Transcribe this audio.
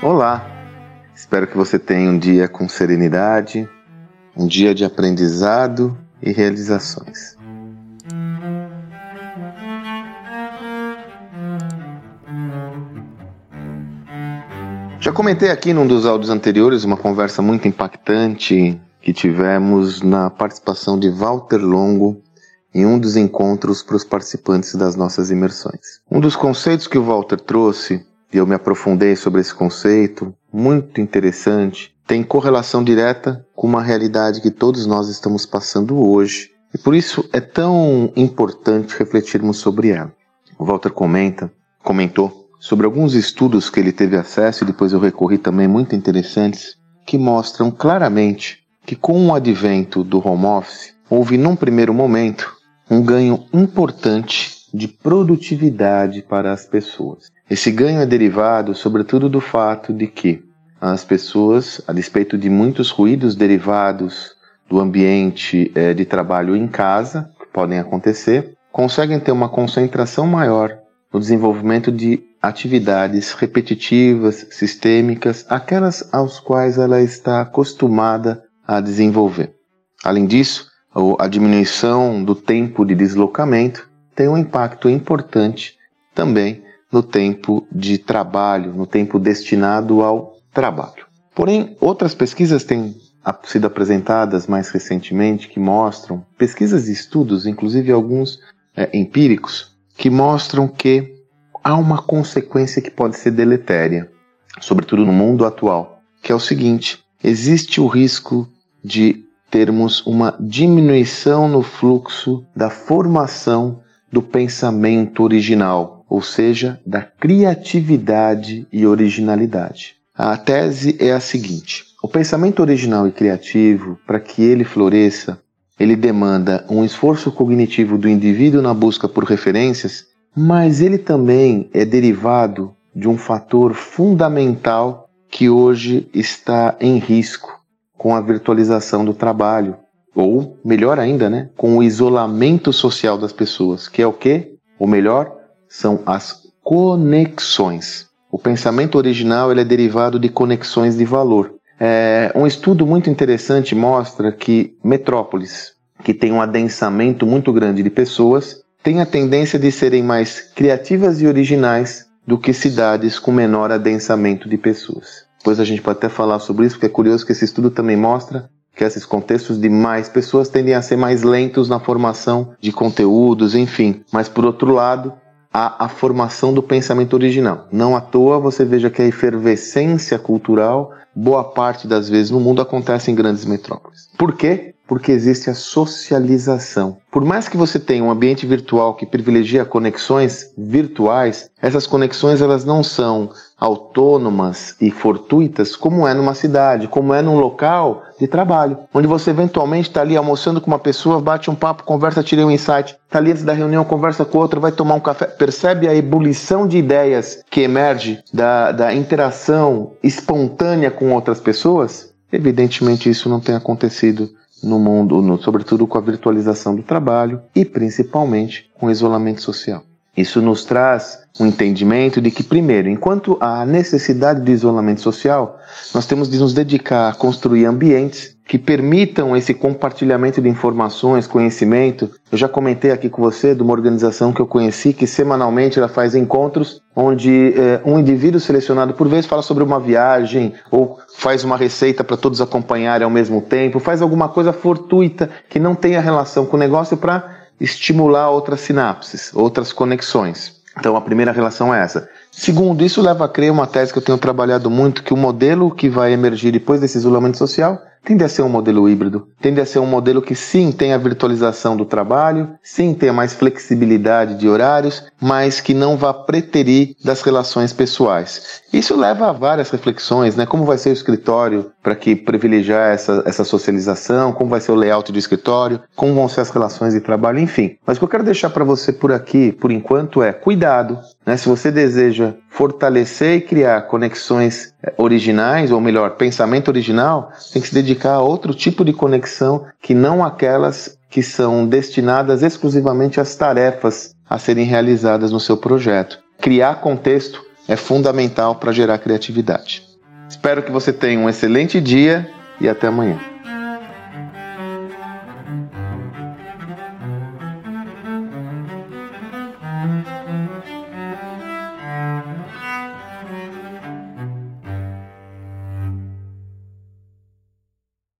Olá! Espero que você tenha um dia com serenidade, um dia de aprendizado e realizações. Já comentei aqui num dos áudios anteriores uma conversa muito impactante que tivemos na participação de Walter Longo em um dos encontros para os participantes das nossas imersões. Um dos conceitos que o Walter trouxe, eu me aprofundei sobre esse conceito, muito interessante, tem correlação direta com uma realidade que todos nós estamos passando hoje, e por isso é tão importante refletirmos sobre ela. O Walter comenta, comentou sobre alguns estudos que ele teve acesso e depois eu recorri também muito interessantes, que mostram claramente que com o advento do home office, houve num primeiro momento um ganho importante de produtividade para as pessoas. Esse ganho é derivado, sobretudo, do fato de que as pessoas, a despeito de muitos ruídos derivados do ambiente é, de trabalho em casa, que podem acontecer, conseguem ter uma concentração maior no desenvolvimento de atividades repetitivas, sistêmicas, aquelas aos quais ela está acostumada a desenvolver. Além disso, a diminuição do tempo de deslocamento tem um impacto importante também no tempo de trabalho, no tempo destinado ao trabalho. Porém, outras pesquisas têm sido apresentadas mais recentemente que mostram, pesquisas e estudos, inclusive alguns é, empíricos, que mostram que há uma consequência que pode ser deletéria, sobretudo no mundo atual, que é o seguinte: existe o risco de termos uma diminuição no fluxo da formação do pensamento original, ou seja, da criatividade e originalidade. A tese é a seguinte: o pensamento original e criativo, para que ele floresça, ele demanda um esforço cognitivo do indivíduo na busca por referências, mas ele também é derivado de um fator fundamental que hoje está em risco, com a virtualização do trabalho, ou melhor ainda, né, com o isolamento social das pessoas, que é o que? O melhor são as conexões. O pensamento original ele é derivado de conexões de valor. É, um estudo muito interessante mostra que metrópoles que têm um adensamento muito grande de pessoas têm a tendência de serem mais criativas e originais do que cidades com menor adensamento de pessoas. Depois a gente pode até falar sobre isso, porque é curioso que esse estudo também mostra que esses contextos de mais pessoas tendem a ser mais lentos na formação de conteúdos, enfim. Mas por outro lado, há a formação do pensamento original. Não à toa você veja que a efervescência cultural, boa parte das vezes no mundo, acontece em grandes metrópoles. Por quê? Porque existe a socialização. Por mais que você tenha um ambiente virtual que privilegia conexões virtuais, essas conexões elas não são autônomas e fortuitas como é numa cidade, como é num local de trabalho, onde você eventualmente está ali almoçando com uma pessoa, bate um papo, conversa, tira um insight, está ali antes da reunião, conversa com outra, vai tomar um café, percebe a ebulição de ideias que emerge da, da interação espontânea com outras pessoas? Evidentemente isso não tem acontecido no mundo, no, sobretudo com a virtualização do trabalho e principalmente com o isolamento social. Isso nos traz um entendimento de que, primeiro, enquanto há necessidade de isolamento social, nós temos de nos dedicar a construir ambientes que permitam esse compartilhamento de informações, conhecimento. Eu já comentei aqui com você de uma organização que eu conheci que semanalmente ela faz encontros onde eh, um indivíduo selecionado por vez fala sobre uma viagem ou faz uma receita para todos acompanharem ao mesmo tempo, faz alguma coisa fortuita que não tenha relação com o negócio para estimular outras sinapses, outras conexões. Então a primeira relação é essa. Segundo, isso leva a crer uma tese que eu tenho trabalhado muito, que o modelo que vai emergir depois desse isolamento social tende a ser um modelo híbrido, tende a ser um modelo que sim tem a virtualização do trabalho, sim tem mais flexibilidade de horários, mas que não vá preterir das relações pessoais. Isso leva a várias reflexões, né? Como vai ser o escritório para que privilegiar essa, essa socialização, como vai ser o layout do escritório, como vão ser as relações de trabalho, enfim. Mas o que eu quero deixar para você por aqui, por enquanto, é cuidado, né? Se você deseja fortalecer e criar conexões eh, originais, ou melhor, pensamento original, tem que se dedicar a outro tipo de conexão que não aquelas que são destinadas exclusivamente às tarefas a serem realizadas no seu projeto. Criar contexto é fundamental para gerar criatividade. Espero que você tenha um excelente dia e até amanhã.